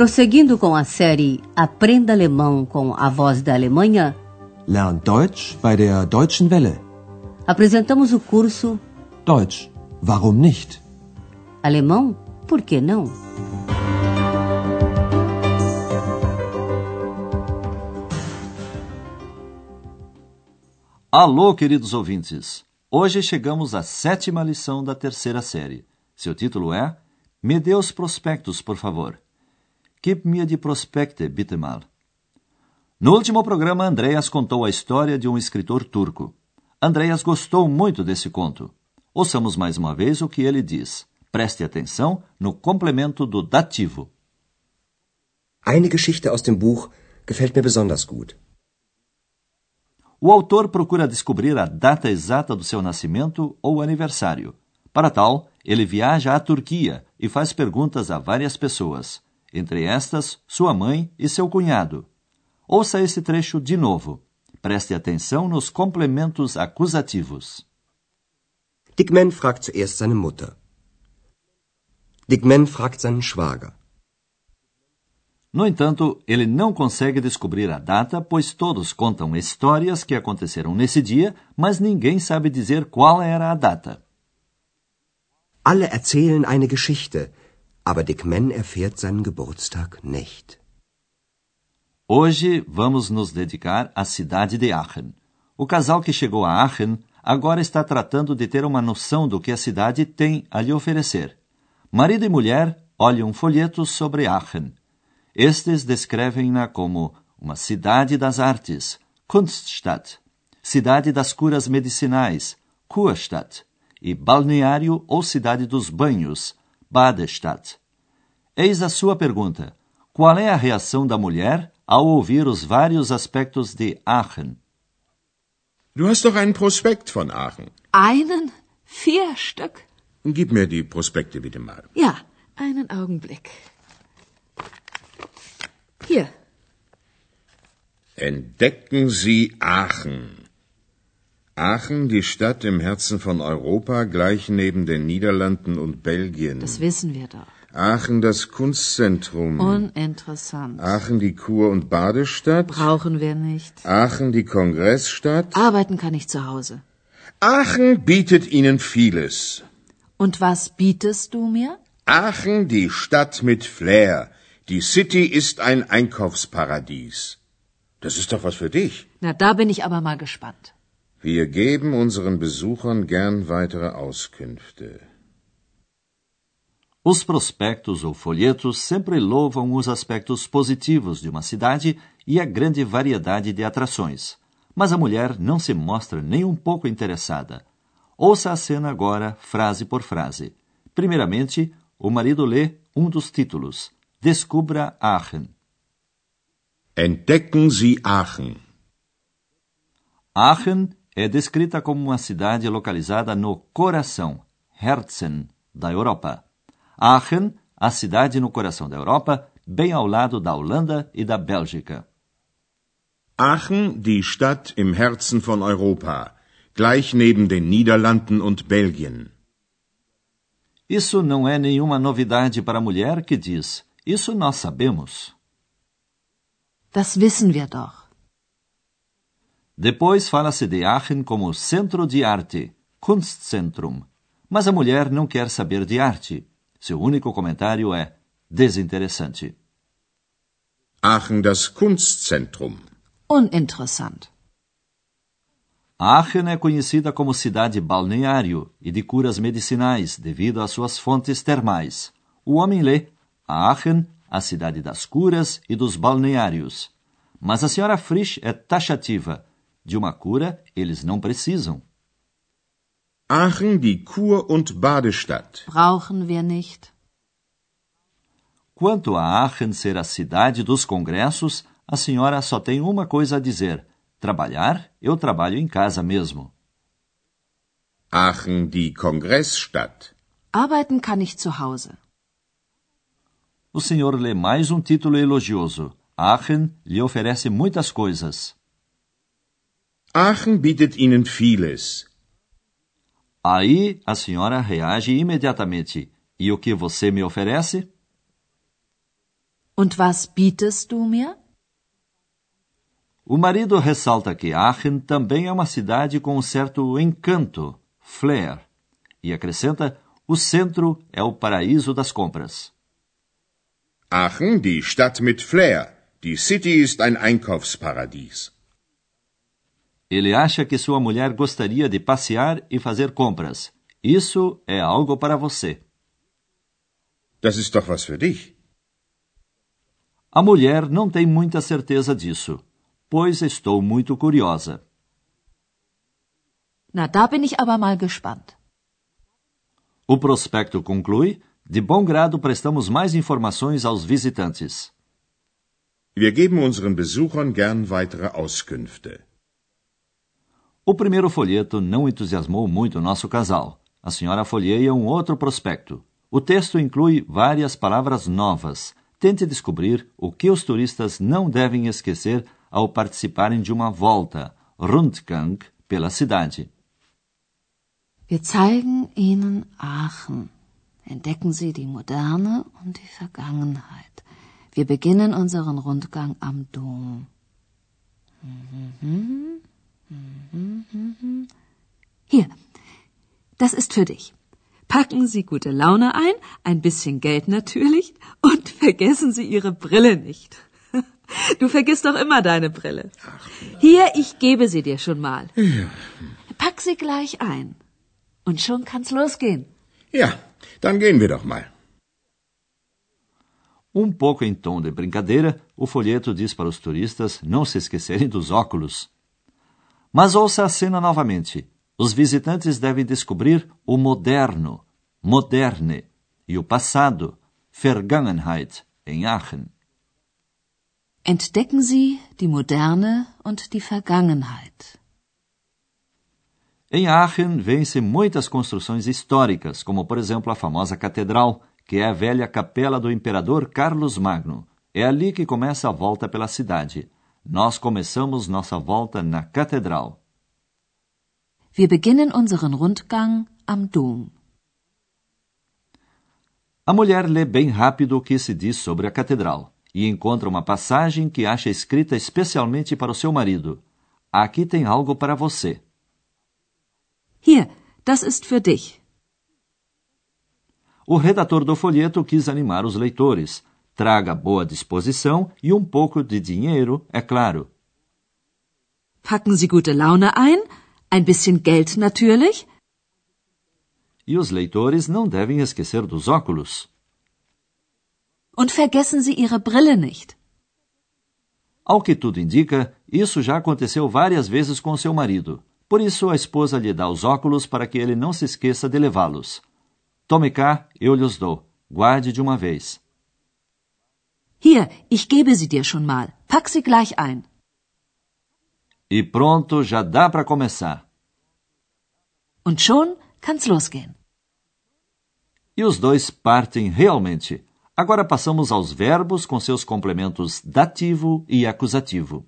Prosseguindo com a série Aprenda Alemão com a Voz da Alemanha, Lernt Deutsch bei der Deutschen Welle. apresentamos o curso Deutsch, warum nicht? Alemão, por que não? Alô, queridos ouvintes! Hoje chegamos à sétima lição da terceira série. Seu título é Me dê os prospectos, por favor. Gib mir die Prospekte, bitte mal. No último programa, Andreas contou a história de um escritor turco. Andreas gostou muito desse conto. Ouçamos mais uma vez o que ele diz. Preste atenção no complemento do dativo. Eine Geschichte aus dem Buch gefällt mir besonders gut. O autor procura descobrir a data exata do seu nascimento ou aniversário. Para tal, ele viaja à Turquia e faz perguntas a várias pessoas, entre estas, sua mãe e seu cunhado. Ouça esse trecho de novo. Preste atenção nos complementos acusativos. Dickman fragt zuerst seine Mutter. Dickman fragt seinen Schwager. No entanto, ele não consegue descobrir a data, pois todos contam histórias que aconteceram nesse dia, mas ninguém sabe dizer qual era a data. Alle erzählen eine Geschichte, aber Dickman erfährt seinen Geburtstag nicht. Hoje vamos nos dedicar à cidade de Aachen. O casal que chegou a Aachen agora está tratando de ter uma noção do que a cidade tem a lhe oferecer. Marido e mulher olham um folheto sobre Aachen. Estes descrevem-na como uma cidade das artes, Kunststadt, cidade das curas medicinais, Kurstadt, e balneário ou cidade dos banhos, Badestadt. Eis a sua pergunta: qual é a reação da mulher ao ouvir os vários aspectos de Aachen? Du hast doch einen Prospekt von Aachen. Einen? Vier Stück? Gib mir die Prospekte bitte mal. Ja, einen Augenblick. Hier, Entdecken Sie Aachen. Aachen, die Stadt im Herzen von Europa, gleich neben den Niederlanden und Belgien. das wissen wir doch. Aachen, das Kunstzentrum. Uninteressant. Aachen, die Kur- und Badestadt. Brauchen wir nicht. Aachen, die Kongressstadt. Arbeiten kann ich zu Hause. Aachen bietet Ihnen vieles. Und was bietest du mir? Aachen, die Stadt mit Flair. Die City ist ein Einkaufsparadies. Das ist doch was für dich. Na, da bin ich aber mal gespannt. Wir geben unseren Besuchern gern weitere Auskünfte. Os prospectos ou folhetos sempre louvam os aspectos positivos de uma cidade e a grande variedade de atrações. Mas a mulher não se mostra nem um pouco interessada. Ouça a cena agora, frase por frase. Primeiramente, o marido lê um dos títulos: Descubra Aachen. Entdecken Sie Aachen. Aachen é descrita como uma cidade localizada no coração, Herzen, da Europa. Aachen, a cidade no coração da Europa, bem ao lado da Holanda e da Bélgica. Aachen, die Stadt im Herzen von Europa, gleich neben den Niederlanden und Belgien. Isso não é nenhuma novidade para a mulher que diz: Isso nós sabemos. Das wissen wir doch. Depois fala-se de Aachen como centro de arte, Kunstzentrum. Mas a mulher não quer saber de arte. Seu único comentário é desinteressante. Aachen, das Kunstzentrum. Uninteressant. Aachen é conhecida como cidade balneário e de curas medicinais devido às suas fontes termais. O homem lê Aachen, a cidade das curas e dos balneários. Mas a senhora Frisch é taxativa. De uma cura, eles não precisam. Aachen, die Kur- und Badestadt. Brauchen wir nicht. Quanto a Aachen ser a cidade dos congressos, a senhora só tem uma coisa a dizer: trabalhar, eu trabalho em casa mesmo. Aachen, die Kongressstadt. Arbeiten kann ich zu Hause. O senhor lê mais um título elogioso. Aachen lhe oferece muitas coisas. Aachen bietet Ihnen vieles. Aí a senhora reage imediatamente. E o que você me oferece? Und was bietest du mir? O marido ressalta que Aachen também é uma cidade com um certo encanto, flair, e acrescenta: o centro é o paraíso das compras. Aachen, die Stadt mit Flair. Die City ist ein Einkaufsparadies. Ele acha que sua mulher gostaria de passear e fazer compras. Isso é algo para você. Das ist doch was für dich. A mulher não tem muita certeza disso, pois estou muito curiosa. Na, da bin ich aber mal gespannt. O prospecto conclui: de bom grado prestamos mais informações aos visitantes. Wir geben unseren Besuchern gern weitere Auskünfte. O primeiro folheto não entusiasmou muito nosso casal. A senhora folheia um outro prospecto. O texto inclui várias palavras novas. Tente descobrir o que os turistas não devem esquecer ao participarem de uma volta, Rundgang, pela cidade. Wir zeigen Ihnen Aachen. Entdecken Sie die Moderne und die Vergangenheit. Wir beginnen unseren Rundgang am Dom. Hier, das ist für dich. Packen Sie gute Laune ein, ein bisschen Geld natürlich und vergessen Sie Ihre Brille nicht. Du vergisst doch immer deine Brille. Hier, ich gebe sie dir schon mal. Pack sie gleich ein. Und schon kann's losgehen. Ja, dann gehen wir doch mal. Um pouco em tom de brincadeira, o folheto diz para os turistas não se esquecerem dos óculos. Mas ouça a cena novamente. Os visitantes devem descobrir o moderno, moderne, e o passado, Vergangenheit, em Aachen. Entdecken Sie die Moderne und die Vergangenheit. Em Aachen vêem-se muitas construções históricas, como por exemplo a famosa catedral, que é a velha capela do imperador Carlos Magno. É ali que começa a volta pela cidade. Nós começamos nossa volta na catedral. Wir beginnen unseren Rundgang am Dom. A mulher lê bem rápido o que se diz sobre a catedral e encontra uma passagem que acha escrita especialmente para o seu marido. Aqui tem algo para você. Hier, das ist für dich. O redator do folheto quis animar os leitores. Traga boa disposição e um pouco de dinheiro, é claro. Packen Sie gute Laune ein, ein bisschen Geld natürlich. E os leitores não devem esquecer dos óculos. Und vergessen Sie Ihre Brille nicht. Ao que tudo indica, isso já aconteceu várias vezes com seu marido. Por isso, a esposa lhe dá os óculos para que ele não se esqueça de levá-los. Tome cá, eu lhes dou. Guarde de uma vez. Hier, ich gebe sie dir schon mal. Pack sie gleich ein. E pronto, já dá para começar. Und schon kann's losgehen. E os dois partem realmente. Agora passamos aos verbos com seus complementos dativo e acusativo.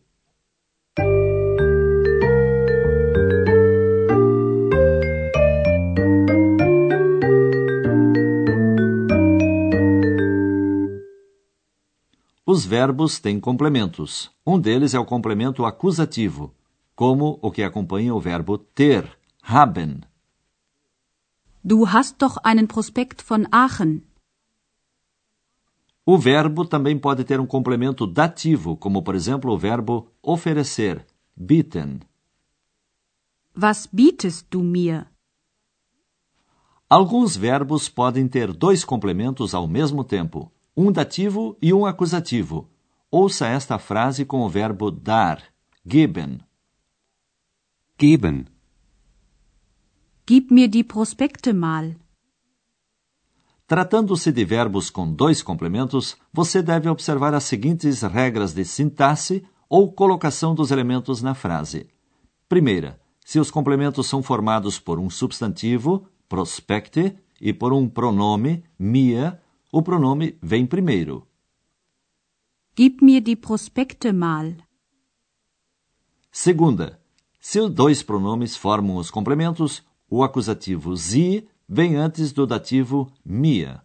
Os verbos têm complementos. Um deles é o complemento acusativo, como o que acompanha o verbo ter, haben. Du hast doch einen Prospekt von Aachen. O verbo também pode ter um complemento dativo, como por exemplo o verbo oferecer, bieten. Was bietest du mir? Alguns verbos podem ter dois complementos ao mesmo tempo, um dativo e um acusativo. Ouça esta frase com o verbo dar, geben. Geben. Gib mir die Prospekte mal. Tratando-se de verbos com dois complementos, você deve observar as seguintes regras de sintaxe ou colocação dos elementos na frase. Primeira, se os complementos são formados por um substantivo, prospecte, e por um pronome, mia, o pronome vem primeiro. Gib mir die Prospekte mal. Segunda, se os dois pronomes formam os complementos, o acusativo sie vem antes do dativo mia.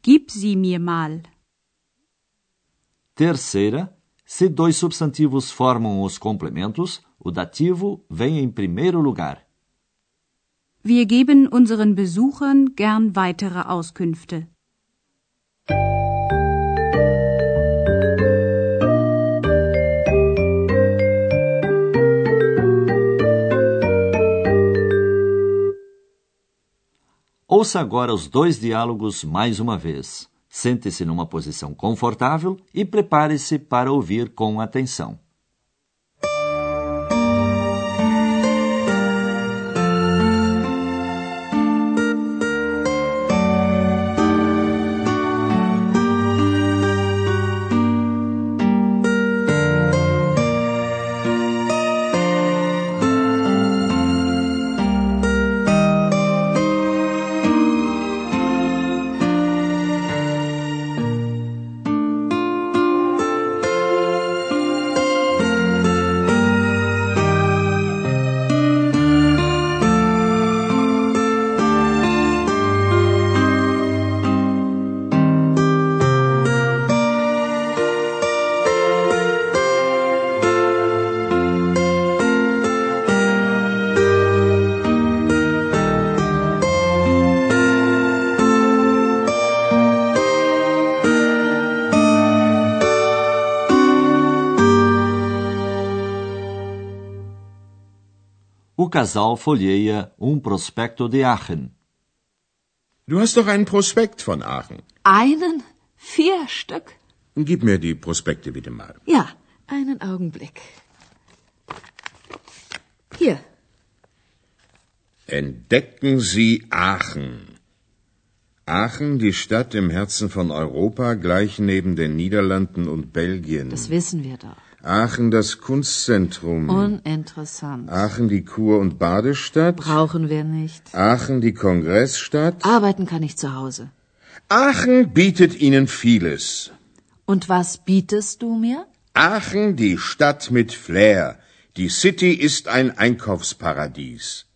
Gib sie mir mal. Terceira, se dois substantivos formam os complementos, o dativo vem em primeiro lugar. Wir geben unseren Besuchern gern weitere Auskünfte. Ouça agora os dois diálogos mais uma vez. Sente-se numa posição confortável e prepare-se para ouvir com atenção. Casal folheia um prospecto de Aachen. Du hast doch einen Prospekt von Aachen. Einen? Vier Stück? Gib mir die Prospekte bitte mal. Ja, einen Augenblick. Hier. Entdecken Sie Aachen. Aachen, die Stadt im Herzen von Europa, gleich neben den Niederlanden und Belgien. Das wissen wir doch. Aachen das Kunstzentrum. Uninteressant. Aachen die Kur- und Badestadt. Brauchen wir nicht. Aachen die Kongressstadt. Arbeiten kann ich zu Hause. Aachen bietet Ihnen vieles. Und was bietest du mir? Aachen die Stadt mit Flair. Die City ist ein Einkaufsparadies.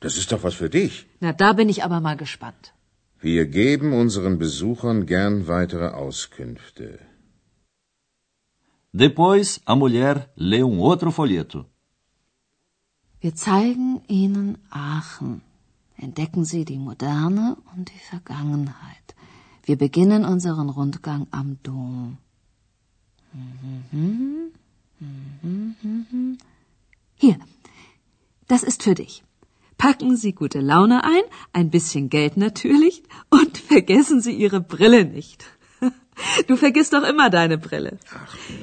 Das ist doch was für dich. Na, da bin ich aber mal gespannt. Wir geben unseren Besuchern gern weitere Auskünfte. Depois, a mulher lê um outro folheto. Wir zeigen Ihnen Aachen. Entdecken Sie die Moderne und die Vergangenheit. Wir beginnen unseren Rundgang am Dom. Hier, das ist für dich. Packen Sie gute Laune ein, ein bisschen Geld natürlich, und vergessen Sie Ihre Brille nicht. Du vergisst doch immer deine Brille.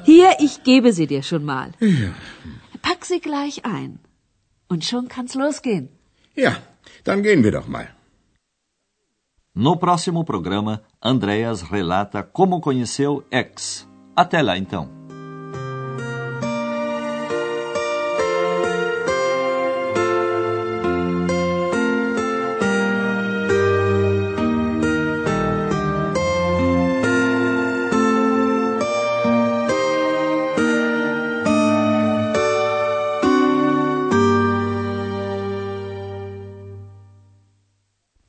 Hier, ich gebe sie dir schon mal. Ja. Pack sie gleich ein. Und schon kann's losgehen. Ja, dann gehen wir doch mal. No próximo programa, Andreas relata como conheceu X. Até lá então.